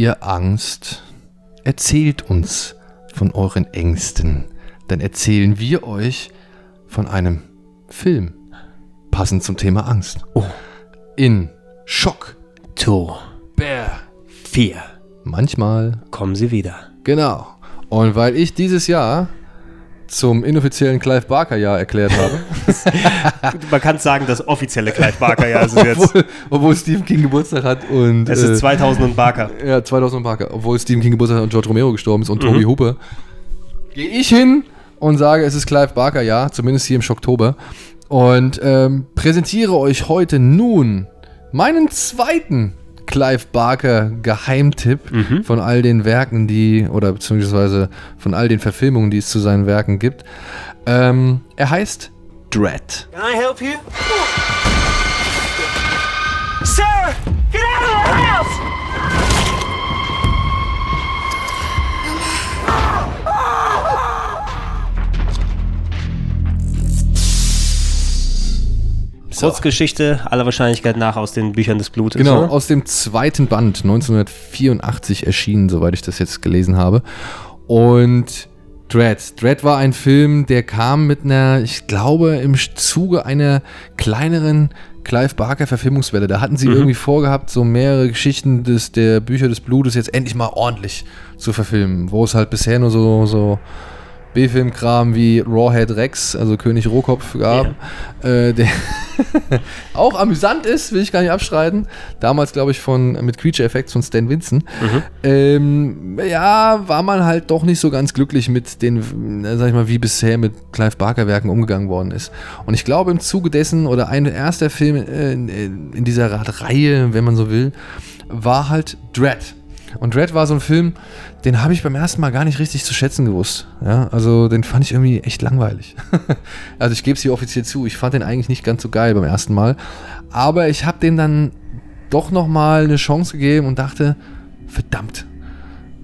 ihr Angst? Erzählt uns von euren Ängsten. Dann erzählen wir euch von einem Film. Passend zum Thema Angst. Oh. In Schock. Two, Bär. vier. Manchmal. Kommen Sie wieder. Genau. Und weil ich dieses Jahr zum inoffiziellen Clive Barker Jahr erklärt habe, Man kann sagen, das offizielle Clive Barker Jahr ist es jetzt. obwohl, obwohl Stephen King Geburtstag hat und Es äh, ist 2000 und Barker. Ja, 2000 Barker. Obwohl Stephen King Geburtstag hat und George Romero gestorben ist und Mhm. Toby Hooper. Gehe ich hin und sage, es ist Clive Barker, ja, zumindest hier im Schocktober. Und ähm, präsentiere euch heute nun meinen zweiten Clive Barker Geheimtipp Mhm. von all den Werken, die, oder beziehungsweise von all den Verfilmungen, die es zu seinen Werken gibt. Ähm, er heißt Dread. Can I help you? Sarah, Kurzgeschichte, aller Wahrscheinlichkeit nach aus den Büchern des Blutes. Genau, oder? aus dem zweiten Band, 1984 erschienen, soweit ich das jetzt gelesen habe. Und Dread. Dread war ein Film, der kam mit einer, ich glaube, im Zuge einer kleineren Clive Barker Verfilmungswelle. Da hatten sie irgendwie vorgehabt, so mehrere Geschichten des, der Bücher des Blutes jetzt endlich mal ordentlich zu verfilmen, wo es halt bisher nur so, so B-Film-Kram wie Rawhead Rex, also König Rohkopf gab, äh, der auch amüsant ist, will ich gar nicht abstreiten. Damals, glaube ich, von mit Creature Effects von Stan Winston. Ähm, ja, war man halt doch nicht so ganz glücklich mit den, äh, sag ich mal, wie bisher mit Clive Barker Werken umgegangen worden ist. Und ich glaube, im Zuge dessen, oder ein erster Film äh, in, in dieser Reihe, wenn man so will, war halt Dread. Und Dread war so ein Film, den habe ich beim ersten Mal gar nicht richtig zu schätzen gewusst. Ja, also den fand ich irgendwie echt langweilig. also ich gebe es hier offiziell zu, ich fand den eigentlich nicht ganz so geil beim ersten Mal. Aber ich habe dem dann doch nochmal eine Chance gegeben und dachte, verdammt,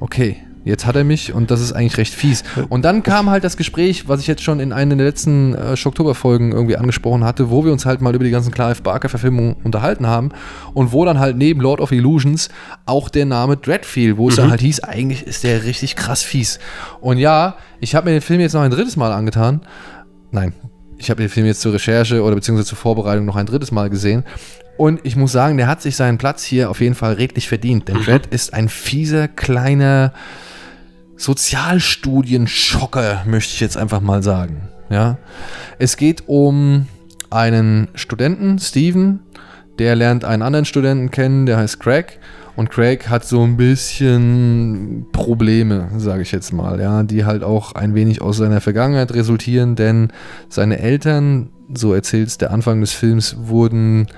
okay, jetzt hat er mich und das ist eigentlich recht fies. Und dann kam halt das Gespräch, was ich jetzt schon in einer der letzten äh, Schocktober-Folgen irgendwie angesprochen hatte, wo wir uns halt mal über die ganzen Clive Barker-Verfilmungen unterhalten haben und wo dann halt neben Lord of Illusions auch der Name Dread fiel, wo es dann halt hieß, eigentlich ist der richtig krass fies. Und ja, ich habe mir den Film jetzt noch ein drittes Mal angetan. Nein, ich habe den Film jetzt zur Recherche oder beziehungsweise zur Vorbereitung noch ein drittes Mal gesehen. Und ich muss sagen, der hat sich seinen Platz hier auf jeden Fall redlich verdient. Denn Dread ist ein fieser, kleiner Sozialstudienschocker, möchte ich jetzt einfach mal sagen. Ja? Es geht um einen Studenten, Steven, der lernt einen anderen Studenten kennen, der heißt Craig. Und Craig hat so ein bisschen Probleme, sage ich jetzt mal, ja, die halt auch ein wenig aus seiner Vergangenheit resultieren, denn seine Eltern, so erzählt es der Anfang des Films, wurden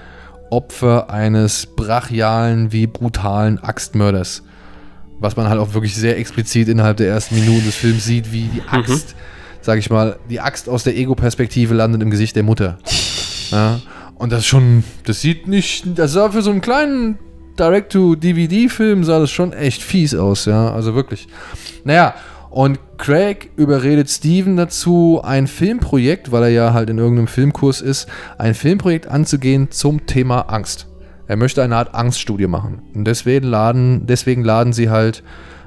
Opfer eines brachialen wie brutalen Axtmörders. Was man halt auch wirklich sehr explizit innerhalb der ersten Minuten des Films sieht, wie die Axt, sag ich mal, die Axt aus der Ego-Perspektive landet im Gesicht der Mutter. Ja, und das ist schon, das sieht nicht, das sah für so einen kleinen Direct-to-DVD-Film sah das schon echt fies aus, ja, also wirklich. Naja, und Craig überredet Steven dazu, ein Filmprojekt, weil er ja halt in irgendeinem Filmkurs ist, ein Filmprojekt anzugehen zum Thema Angst. Er möchte eine Art Angststudie machen. Und deswegen laden, deswegen laden sie halt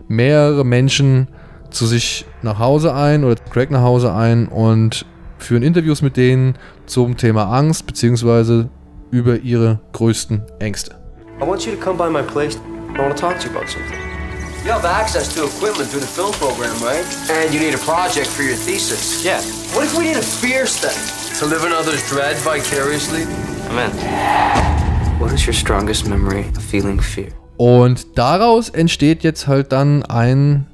mehrere Menschen zu sich nach Hause ein oder Craig nach Hause ein und führen Interviews mit denen zum Thema Angst beziehungsweise über ihre größten Ängste. I want you to come by my place. I want to talk to you about something. You have access to equipment through the film program, right? And you need a project for your thesis. Yeah. What if we did a fear study? To live in others' dread vicariously? I'm in. What is your strongest memory of feeling fear? Und daraus entsteht jetzt halt dann ein,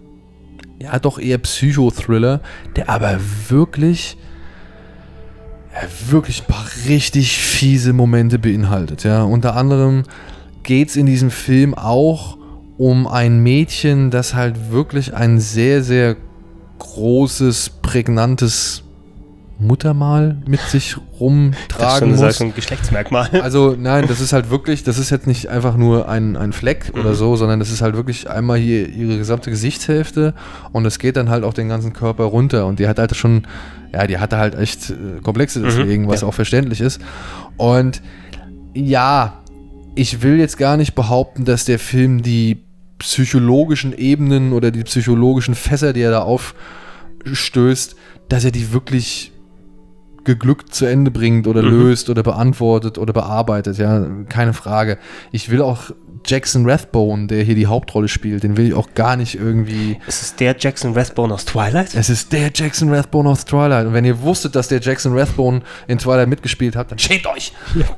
ja, doch eher Psychothriller, der aber wirklich, ja, wirklich ein paar richtig fiese Momente beinhaltet. Ja, unter anderem geht es in diesem Film auch um ein Mädchen, das halt wirklich ein sehr, sehr großes, prägnantes Muttermal mit sich rumtragen das ist muss. schon ein Geschlechtsmerkmal. Also nein, das ist halt wirklich, das ist jetzt nicht einfach nur ein, ein Fleck oder so, sondern das ist halt wirklich einmal hier ihre gesamte Gesichtshälfte und es geht dann halt auch den ganzen Körper runter und die hat halt schon, ja, die hatte halt echt äh, Komplexe deswegen, was ja. auch verständlich ist. Und ja, ich will jetzt gar nicht behaupten, dass der Film die psychologischen Ebenen oder die psychologischen Fässer, die er da aufstößt, dass er die wirklich geglückt zu Ende bringt oder löst oder beantwortet oder bearbeitet, ja, keine Frage. Ich will auch Jackson Rathbone, der hier die Hauptrolle spielt, den will ich auch gar nicht irgendwie. Ist es der Jackson Rathbone aus Twilight? Es ist der Jackson Rathbone aus Twilight. Und wenn ihr wusstet, dass der Jackson Rathbone in Twilight mitgespielt hat, dann schämt euch!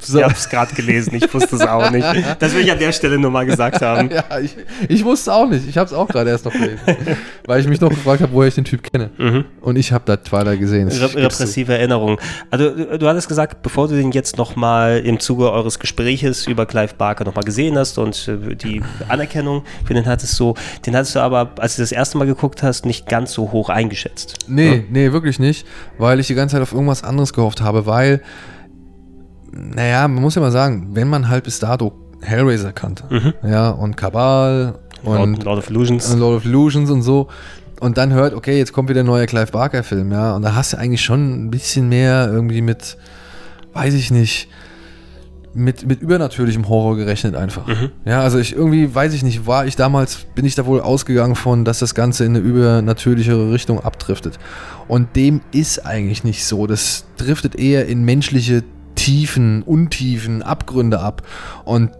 Ich hab's gerade gelesen, ich wusste es auch nicht. Das will ich an der Stelle nur mal gesagt haben. Ja, ich, ich wusste auch nicht. Ich habe es auch gerade erst noch gelesen. weil ich mich noch gefragt habe, woher ich den Typ kenne. Und ich habe da Twilight gesehen. Re repressive Erinnerungen. Also du, du hattest gesagt, bevor du den jetzt nochmal im Zuge eures Gespräches über Clive Barker nochmal gesehen hast und äh, die Anerkennung für den hattest du, den hattest du aber, als du das erste Mal geguckt hast, nicht ganz so hoch eingeschätzt. Nee, nee, wirklich nicht, weil ich die ganze Zeit auf irgendwas anderes gehofft habe, weil, naja, man muss ja mal sagen, wenn man halt bis dato Hellraiser kannte, ja, und Kabal und Lord, Lord of Illusions. und Lord of Illusions und so, und dann hört, okay, jetzt kommt wieder ein neuer Clive Barker-Film, ja, und da hast du eigentlich schon ein bisschen mehr irgendwie mit, weiß ich nicht, mit, mit übernatürlichem Horror gerechnet einfach. Ja, also ich irgendwie, weiß ich nicht, war ich damals, bin ich da wohl ausgegangen von, dass das Ganze in eine übernatürlichere Richtung abdriftet. Und dem ist eigentlich nicht so. Das driftet eher in menschliche Tiefen, Untiefen, Abgründe ab. Und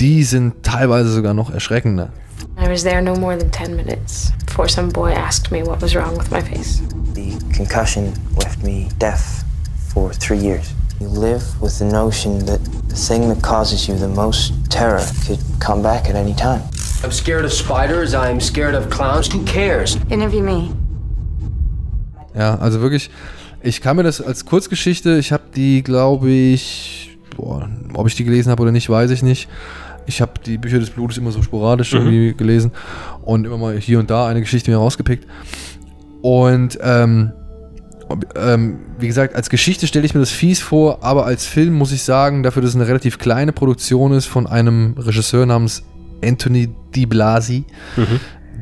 die sind teilweise sogar noch erschreckender. I was there no more than 10 minutes before some boy asked me what was wrong with my face. The concussion left me deaf for three years. You live with the notion that the thing that causes you the most terror could come back at any time. I'm scared of spiders. I'm scared of clowns. Who cares? Interview me. Ja, also wirklich, ich kann mir das als Kurzgeschichte, ich habe die, glaube ich, boah, ob ich die gelesen habe oder nicht, weiß ich nicht. Ich habe die Bücher des Blutes immer so sporadisch irgendwie gelesen und immer mal hier und da eine Geschichte mir rausgepickt. Und ähm, ähm, wie gesagt, als Geschichte stelle ich mir das fies vor, aber als Film muss ich sagen, dafür, dass es eine relativ kleine Produktion ist von einem Regisseur namens Anthony Di Blasi,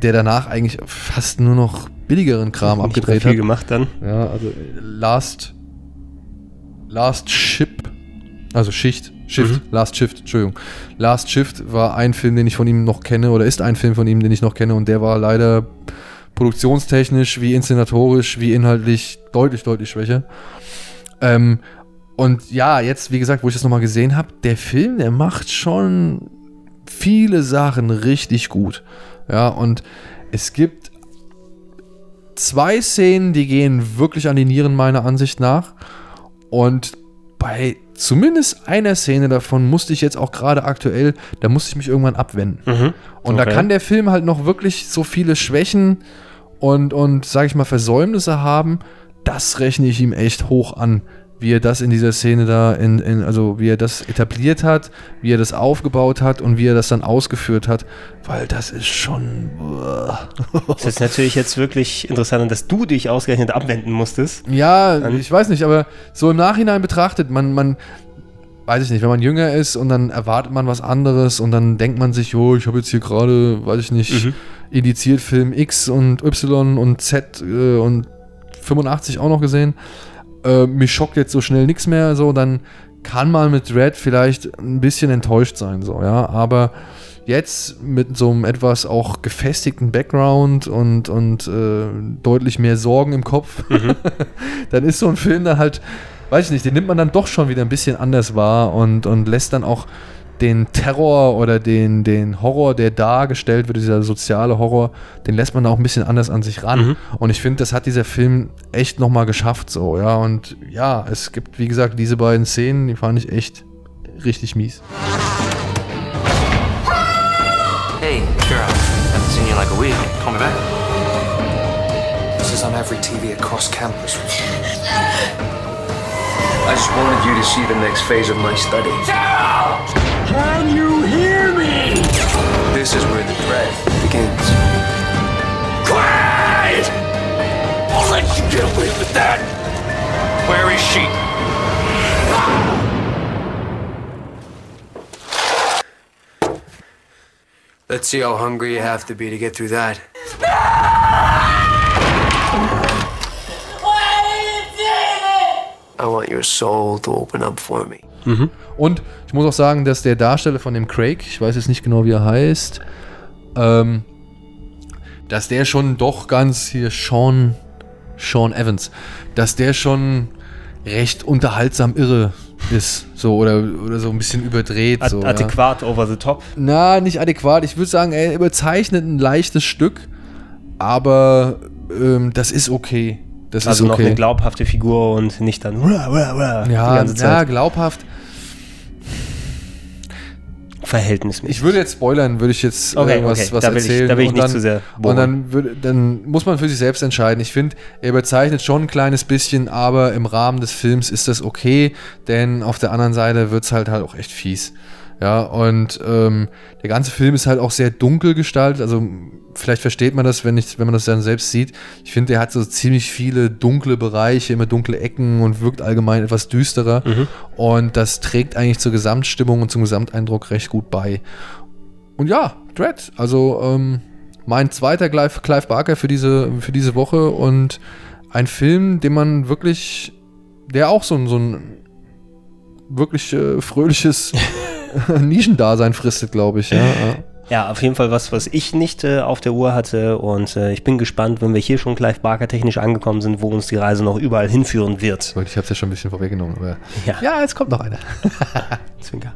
der danach eigentlich fast nur noch billigeren Kram Nicht abgedreht viel hat. gemacht dann. Ja, also Last Last Ship, also Schicht, Shift, Last Shift, Entschuldigung. Last Shift war ein Film, den ich von ihm noch kenne, oder ist ein Film von ihm, den ich noch kenne, und der war leider produktionstechnisch, wie inszenatorisch, wie inhaltlich deutlich, deutlich schwächer. Ähm, und ja, jetzt, wie gesagt, wo ich das nochmal gesehen habe, der Film, der macht schon viele Sachen richtig gut. Ja, und es gibt zwei Szenen, die gehen wirklich an die Nieren meiner Ansicht nach. Und bei zumindest einer Szene davon musste ich jetzt auch gerade aktuell, da musste ich mich irgendwann abwenden. Und da Okay. kann der Film halt noch wirklich so viele Schwächen und, und sage ich mal, Versäumnisse haben. Das rechne ich ihm echt hoch an, wie er das in dieser Szene da, in, in, also wie er das etabliert hat, wie er das aufgebaut hat und wie er das dann ausgeführt hat, weil das ist schon. Das ist natürlich jetzt wirklich interessant, dass du dich ausgerechnet abwenden musstest. Ja, ich weiß nicht, aber so im Nachhinein betrachtet, man, man, weiß ich nicht, wenn man jünger ist und dann erwartet man was anderes und dann denkt man sich, jo, ich habe jetzt hier gerade, weiß ich nicht, indiziert Film X und Y und Z äh, und 85 auch noch gesehen. Äh, mich schockt jetzt so schnell nichts mehr, so, dann kann man mit Red vielleicht ein bisschen enttäuscht sein, so, ja, aber jetzt mit so einem etwas auch gefestigten Background und, und äh, deutlich mehr Sorgen im Kopf, dann ist so ein Film dann halt, weiß ich nicht, den nimmt man dann doch schon wieder ein bisschen anders wahr und, und lässt dann auch den Terror oder den, den Horror, der dargestellt wird, dieser soziale Horror, den lässt man auch ein bisschen anders an sich ran. Und ich finde, das hat dieser Film echt nochmal geschafft, so, ja. Und ja, es gibt, wie gesagt, diese beiden Szenen, die fand ich echt richtig mies. Hey, Cheryl. Haven't seen you in like a week. Call me back. This is on every TV across campus. I just wanted you to see the next phase of my study. Can you hear me? This is where the dread begins. Quiet! I'll let you get away with that! Where is she? Let's see how hungry you have to be to get through that. I want your soul to open up for me. Und ich muss auch sagen, dass der Darsteller von dem Craig, ich weiß jetzt nicht genau, wie er heißt, ähm, dass der schon doch ganz hier Sean, Sean Evans, dass der schon recht unterhaltsam irre ist, so oder, oder so ein bisschen überdreht. Ad so, ja. adäquat over the top. Na, nicht adäquat. Ich würde sagen, er überzeichnet ein leichtes Stück, aber ähm, das ist okay. Das Also ist noch okay. eine glaubhafte Figur und nicht dann wah, wah, wah, ja, ja, glaubhaft. Verhältnismäßig. Ich würde jetzt spoilern, würde ich jetzt Okay, irgendwas okay, was da will ich- erzählen. da will ich und nicht dann, zu sehr Und bohren. dann, würde, dann muss man für sich selbst entscheiden. Ich finde, er überzeichnet schon ein kleines bisschen, aber im Rahmen des Films ist das okay, denn auf der anderen Seite wird es halt halt auch echt fies. Ja, und ähm, der ganze Film ist halt auch sehr dunkel gestaltet. Also vielleicht versteht man das, wenn, ich, wenn man das dann selbst sieht. Ich finde, der hat so ziemlich viele dunkle Bereiche, immer dunkle Ecken und wirkt allgemein etwas düsterer. Und das trägt eigentlich zur Gesamtstimmung und zum Gesamteindruck recht gut bei. Und ja, Dread. Also ähm, mein zweiter Clive, Clive Barker für diese, für diese Woche und ein Film, den man wirklich, der auch so ein, so ein wirklich äh, fröhliches Nischendasein fristet, glaube ich. Ja, ja. Auf jeden Fall was, was ich nicht äh, auf der Uhr hatte und äh, ich bin gespannt, wenn wir hier schon Clive Barker technisch angekommen sind, wo uns die Reise noch überall hinführen wird. Ich habe es ja schon ein bisschen vorweggenommen. Aber Ja. ja, jetzt kommt noch einer. Zwinker.